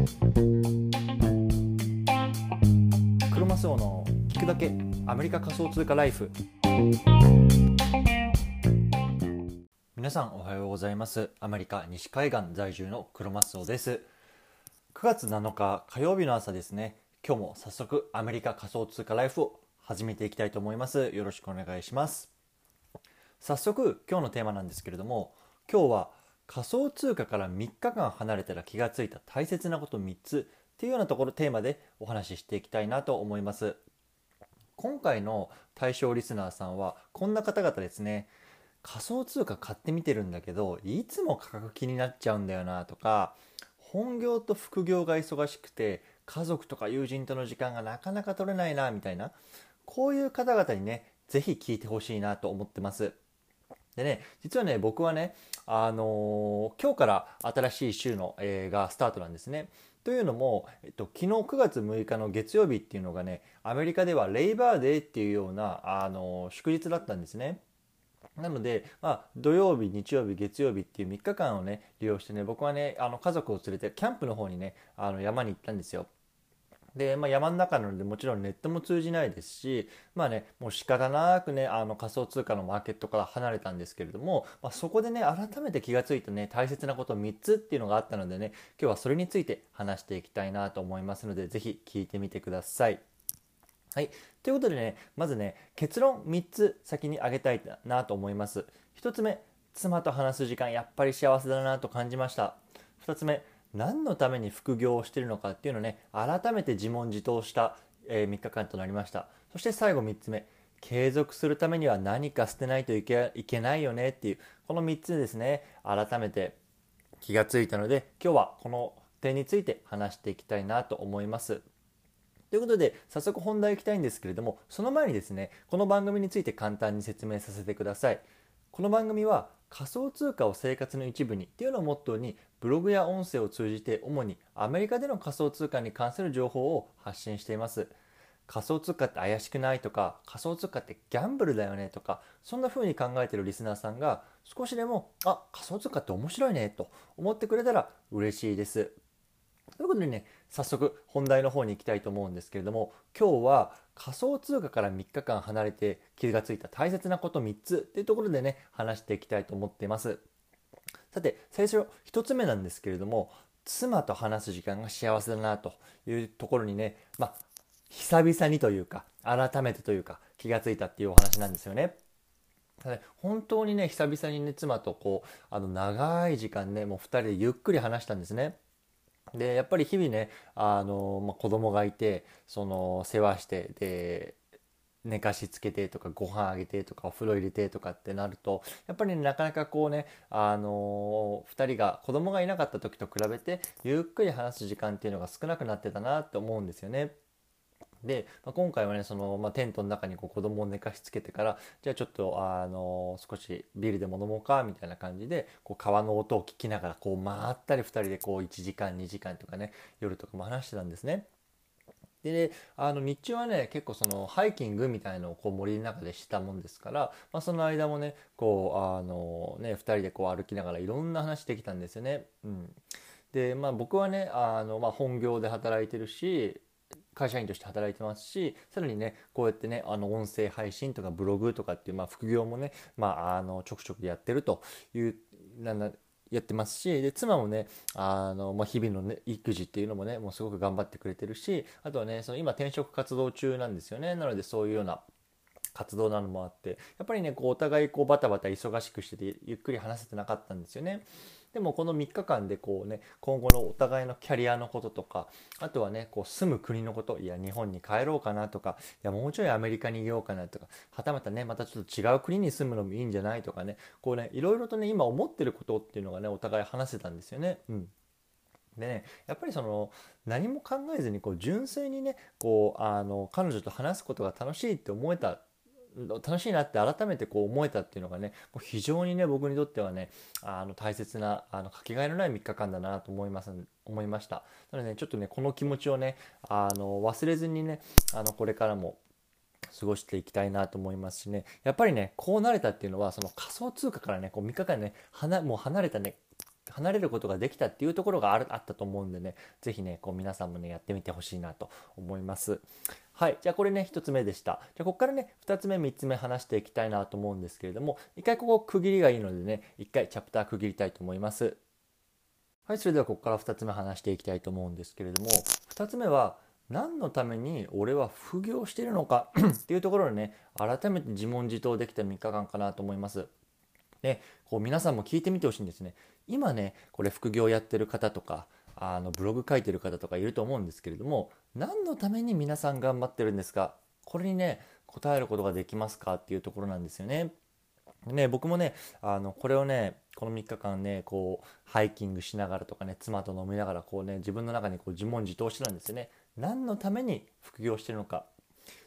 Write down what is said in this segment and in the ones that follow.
クロマスオの聞くだけアメリカ仮想通貨ライフ。皆さんおはようございます。アメリカ西海岸在住のクロマスオです。9月7日火曜日の朝ですね。今日も早速アメリカ仮想通貨ライフを始めていきたいと思います。よろしくお願いします。早速今日のテーマなんですけれども今日は仮想通貨から3日間離れたら気がついた大切なこと3つっていうようなところテーマでお話ししていきたいなと思います。今回の対象リスナーさんはこんな方々ですね。仮想通貨買ってみてるんだけどいつも価格気になっちゃうんだよなとか本業と副業が忙しくて家族とか友人との時間がなかなか取れないなみたいなこういう方々にね是非聞いてほしいなと思ってます。でね実はね僕はねあの、今日から新しい週の、えー、がスタートなんですねというのも、えっと、昨日9月6日の月曜日っていうのがねアメリカではレイバーデーっていうような、あの、祝日だったんですねなので、まあ、土曜日、日曜日、月曜日っていう3日間をね、利用してね、僕はね、あの家族を連れてキャンプの方にね、あの山に行ったんですよ。で、まあ、山の中なのでもちろんネットも通じないですしまあねもう仕方なくねあの仮想通貨のマーケットから離れたんですけれども、まあ、そこでね改めて気がついたね大切なこと3つっていうのがあったのでね今日はそれについて話していきたいなと思いますので是非聞いてみてください。はい。ということでね、まずね、結論3つ先に挙げたいなと思います。1つ目、妻と話す時間やっぱり幸せだなと感じました。2つ目、何のために副業をしているのかっていうのをね改めて自問自答した、えー、3日間となりました。そして最後3つ目。継続するためには何か捨てないといけいけないよねっていうこの3つですね。改めて気がついたので今日はこの点について話していきたいなと思います。ということで早速本題いきたいんですけれどもその前にですねこの番組について簡単に説明させてください。この番組は仮想通貨を生活の一部にっていうのをモットーにブログや音声を通じて主にアメリカでの仮想通貨に関する情報を発信しています。仮想通貨って怪しくないとか仮想通貨ってギャンブルだよねとかそんな風に考えてるリスナーさんが少しでもあ仮想通貨って面白いねと思ってくれたら嬉しいです。ということでね早速本題の方に行きたいと思うんですけれども今日は仮想通貨から3日間離れて気がついた大切なこと3つっていうところでね話していきたいと思っていますさて最初1つ目なんですけれども妻と話す時間が幸せだなというところにねまあ久々にというか改めてというか気がついたっていうお話なんですよね。本当にね久々にね妻とこうあの長い時間ねもう2人でゆっくり話したんですね。でやっぱり日々ねあの、まあ、子供がいてその世話してで寝かしつけてとかご飯あげてとかお風呂入れてとかってなるとやっぱり、ね、なかなかこうねあの2人が子供がいなかった時と比べてゆっくり話す時間っていうのが少なくなってたなって思うんですよね。で、まあ、今回はねその、まあ、テントの中にこう子供を寝かしつけてからじゃあちょっとあの少しビールでも飲もうかみたいな感じでこう川の音を聞きながらこう回ったり2人でこう1時間2時間とかね夜とかも話してたんですね。で、あの日中はね結構そのハイキングみたいのをこう森の中でしたもんですから、まあ、その間もねこうあのね2人でこう歩きながらいろんな話できたんですよね。うん、でまあ僕はねあの、まあ、本業で働いてるし会社員として働いてますしさらにねこうやってねあの音声配信とかブログとかっていう、まあ、副業もね、まあ、あのちょくちょくやってるというなやってますしで妻もねあの、まあ、日々の、ね、育児っていうのもねもうすごく頑張ってくれてるしあとはねその今転職活動中なんですよね。なのでそういうような活動なのもあってやっぱりねこうお互いこうバタバタ忙しくしててゆっくり話せてなかったんですよね。でもこの3日間でこうね今後のお互いのキャリアのこととかあとはねこう住む国のこといや日本に帰ろうかなとかいやもうちょいアメリカにいようかなとかはたまたねまたちょっと違う国に住むのもいいんじゃないとかねこうねいろいろとね今思ってることっていうのがねお互い話せたんですよね。うんでねやっぱりその何も考えずにこう純粋にねこうあの彼女と話すことが楽しいって思えた楽しいなって改めてこう思えたっていうのがね非常にね僕にとってはねあの大切なあのかけがえのない3日間だなと思います思いました。なのでねちょっとねこの気持ちをねあの忘れずにねあのこれからも過ごしていきたいなと思いますしね。やっぱりねこうなれたっていうのはその仮想通貨からねこう3日間ねはもう離れたね離れることができたっていうところがあるあったと思うんでね是非ねこう皆さんもねやってみてほしいなと思いますはいじゃあこれね1つ目でしたじゃあここからね2つ目3つ目話していきたいなと思うんですけれども一回ここ区切りがいいのでね一回チャプター区切りたいと思いますはいそれではここから2つ目話していきたいと思うんですけれども2つ目は何のために俺は副業してるのか っていうところでね改めて自問自答できた3日間かなと思います。でこう皆さんも聞いてみてほしいんですね。今ねこれ副業やってる方とかあのブログ書いてる方とかいると思うんですけれども何のために皆さん頑張ってるんですか？これにね答えることができますか？っていうところなんですよね。ね、僕もねあのこれをねこの3日間ねこうハイキングしながらとかね妻と飲みながらこうね自分の中にこう自問自答してたんですよね。何のために副業してるのか。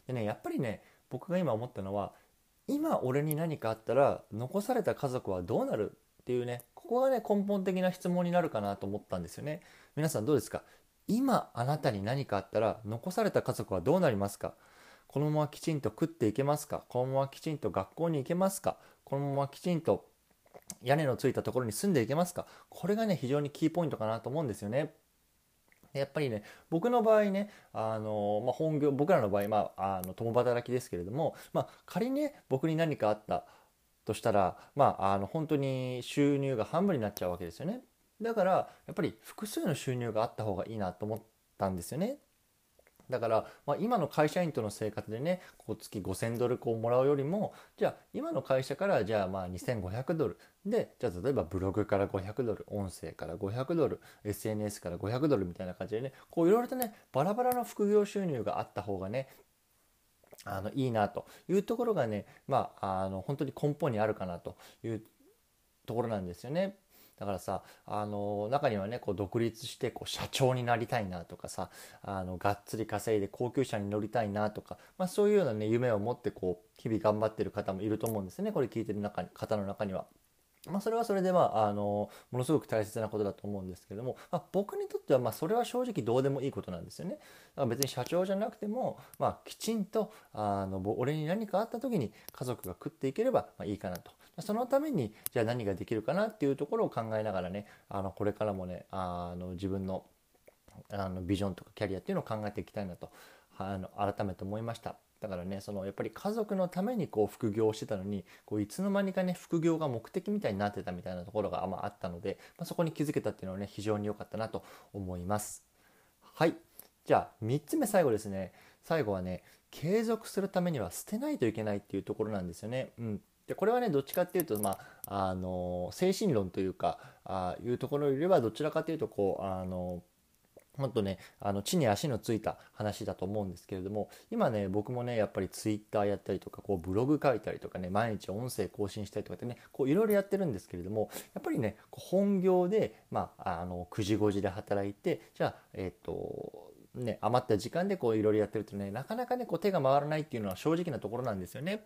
でねやっぱりね僕が今思ったのは今俺に何かあったら残された家族はどうなる？っていうねここがね根本的な質問になるかなと思ったんですよね。皆さんどうですか？今あなたに何かあったら残された家族はどうなりますか？このままきちんと食っていけますか？このままきちんと学校に行けますか？このままきちんと屋根のついたところに住んでいけますか？これがね非常にキーポイントかなと思うんですよね。やっぱりね僕の場合ねあの、まあ、本業僕らの場合、まあ、あの共働きですけれども、まあ、仮にね僕に何かあったとしたら、まあ、あの本当に収入が半分になっちゃうわけですよね。だからやっぱり複数の収入があった方がいいなと思ったんですよね。だから、まあ、今の会社員との生活でねこう月5,000ドルこうもらうよりもじゃあ今の会社からじゃあまあ2,500ドル。でじゃあ例えばブログから500ドル音声から500ドル SNS から500ドルみたいな感じでねこういろいろとねバラバラの副業収入があった方がねあのいいなというところがねまああの本当に根本にあるかなというところなんですよね。だからさあの中にはねこう独立してこう社長になりたいなとかさあのがっつり稼いで高級車に乗りたいなとか、まあ、そういうようなね夢を持ってこう日々頑張ってる方もいると思うんですねこれ聞いてる中に方の中には。まあ、それはそれで、まあ、あのものすごく大切なことだと思うんですけども、まあ、僕にとってはまあそれは正直どうでもいいことなんですよね。だから別に社長じゃなくても、まあ、きちんとあの俺に何かあった時に家族が食っていければまあいいかなと。そのためにじゃあ何ができるかなっていうところを考えながらねあのこれからもねあの自分のあのビジョンとかキャリアっていうのを考えていきたいなとあの改めて思いました。だからねそのやっぱり家族のためにこう副業をしてたのにこういつの間にかね副業が目的みたいになってたみたいなところが、まあ、あったので、まあ、そこに気づけたっていうのはね非常に良かったなと思います。はいじゃあ3つ目最後ですね最後はね継続するためには捨てないといけないっていうところなんですよね。うんでこれはねどっちかっていうと、まあ、あの精神論というかあいうところよりはどちらかというとこうあのもっとねあの地に足のついた話だと思うんですけれども今ね僕もねやっぱりツイッターやったりとかこうブログ書いたりとかね毎日音声更新したりとかってねこういろいろやってるんですけれどもやっぱりね本業で、まあ、あの9時5時で働いてじゃあえっ、とね余った時間でこういろいろやってるとねなかなかねこう手が回らないっていうのは正直なところなんですよね。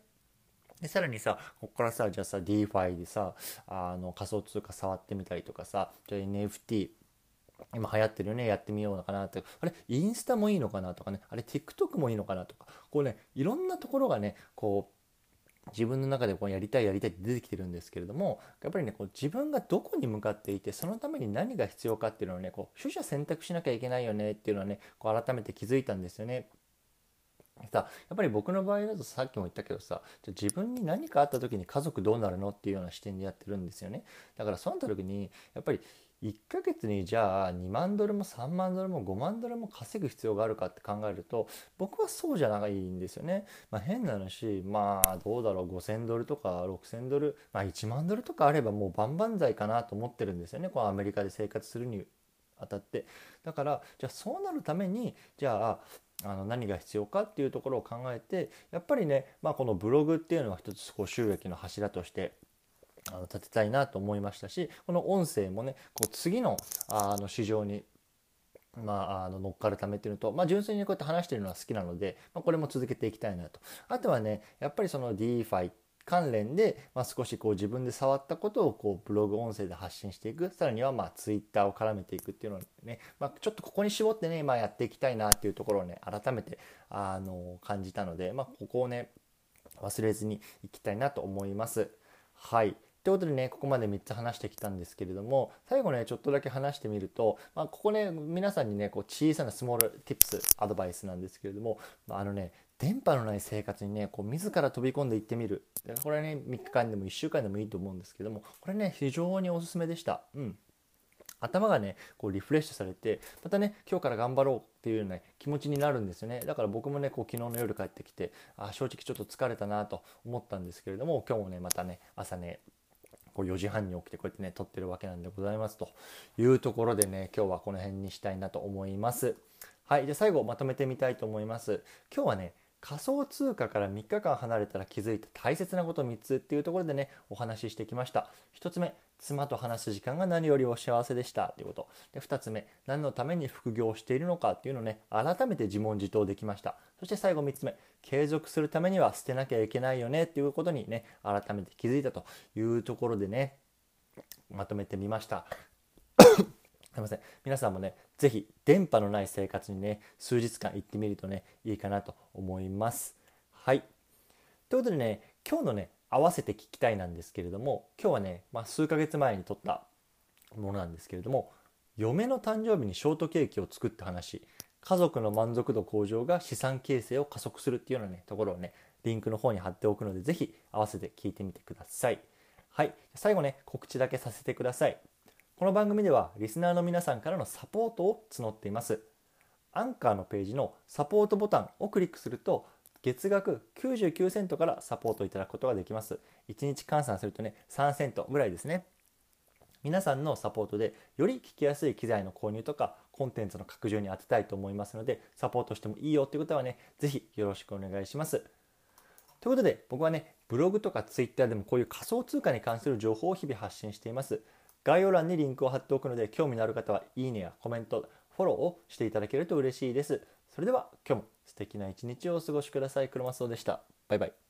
でさらにさここからさじゃあさ DeFi でさあの仮想通貨触ってみたりとかさじゃあ NFT 今流行ってるよねやってみようのかなってあれインスタもいいのかなとかねあれ TikTok もいいのかなとかこうねいろんなところがねこう自分の中でこうやりたいやりたいって出てきてるんですけれどもやっぱりねこう自分がどこに向かっていてそのために何が必要かっていうのをねこう取捨選択しなきゃいけないよねっていうのはねこう改めて気づいたんですよね。さやっぱり僕の場合だとさっきも言ったけどさじゃ自分に何かあった時に家族どうなるのっていうような視点でやってるんですよねだからそうなった時にやっぱり1ヶ月にじゃあ2万ドルも3万ドルも5万ドルも稼ぐ必要があるかって考えると僕はそうじゃないんですよね。まあ、変な話まあどうだろう5,000ドルとか6,000ドル、まあ、1万ドルとかあればもう万々歳かなと思ってるんですよねこのアメリカで生活するにあたって。だからじゃあそうなるためにじゃああの何が必要かっていうところを考えてやっぱりね、まあ、このブログっていうのは一つこう収益の柱としてあの立てたいなと思いましたしこの音声もねこう次のあの市場にまあ、あの乗っかるためっていうのと、まあ、純粋にこうやって話してるのは好きなので、まあ、これも続けていきたいなと。あとはね、やっぱりその DeFi 関連で、まあ、少しこう自分で触ったことをこうブログ音声で発信していく。さらにはまあ Twitter を絡めていくっていうのをね、まあ、ちょっとここに絞ってね、まあ、やっていきたいなっていうところをね、改めてあの感じたので、まあ、ここをね、忘れずにいきたいなと思います。はい。ということでねここまで3つ話してきたんですけれども最後ねちょっとだけ話してみると、まあ、ここね皆さんにねこう小さなスモールティップスアドバイスなんですけれどもあのね電波のない生活にねこう自ら飛び込んでいってみる。これね3日間でも1週間でもいいと思うんですけどもこれね非常におすすめでした。うん。頭がねこうリフレッシュされてまたね今日から頑張ろうっていうような、気持ちになるんですよね。だから僕もねこう昨日の夜帰ってきてあ正直ちょっと疲れたなと思ったんですけれども今日もねまたね朝ねこう4時半に起きてこうやってね撮ってるわけなんでございますというところでね今日はこの辺にしたいなと思います。はいじゃあ最後まとめてみたいと思います。今日はね仮想通貨から3日間離れたら気づいた大切なこと3つっていうところでねお話ししてきました。1つ目妻と話す時間が何よりお幸せでした。ということ。で2つ目何のために副業をしているのかっていうのをね改めて自問自答できましたそして最後3つ目継続するためには捨てなきゃいけないよねっていうことにね改めて気づいたというところでねまとめてみましたすいません。皆さんもね是非電波のない生活にね数日間行ってみるとねいいかなと思います。はい。ということでね今日のね合わせて聞きたいなんですけれども今日はね、まあ、数ヶ月前に撮ったものなんですけれども嫁の誕生日にショートケーキを作った話家族の満足度向上が資産形成を加速するっていうようなねところをねリンクの方に貼っておくので是非合わせて聞いてみてください。はい。最後ね告知だけさせてください。この番組ではリスナーの皆さんからのサポートを募っています。アンカーのページのサポートボタンをクリックすると月額99セントからサポートいただくことができます。1日換算するとね、3セントぐらいですね。皆さんのサポートでより聞きやすい機材の購入とかコンテンツの拡充に当てたいと思いますのでサポートしてもいいよっていうことはね、是非よろしくお願いします。ということで僕はね、ブログとかツイッターでもこういう仮想通貨に関する情報を日々発信しています。概要欄にリンクを貼っておくので興味のある方はいいねやコメントフォローをしていただけると嬉しいです。それでは今日も素敵な一日をお過ごしください。黒マスオでした。バイバイ。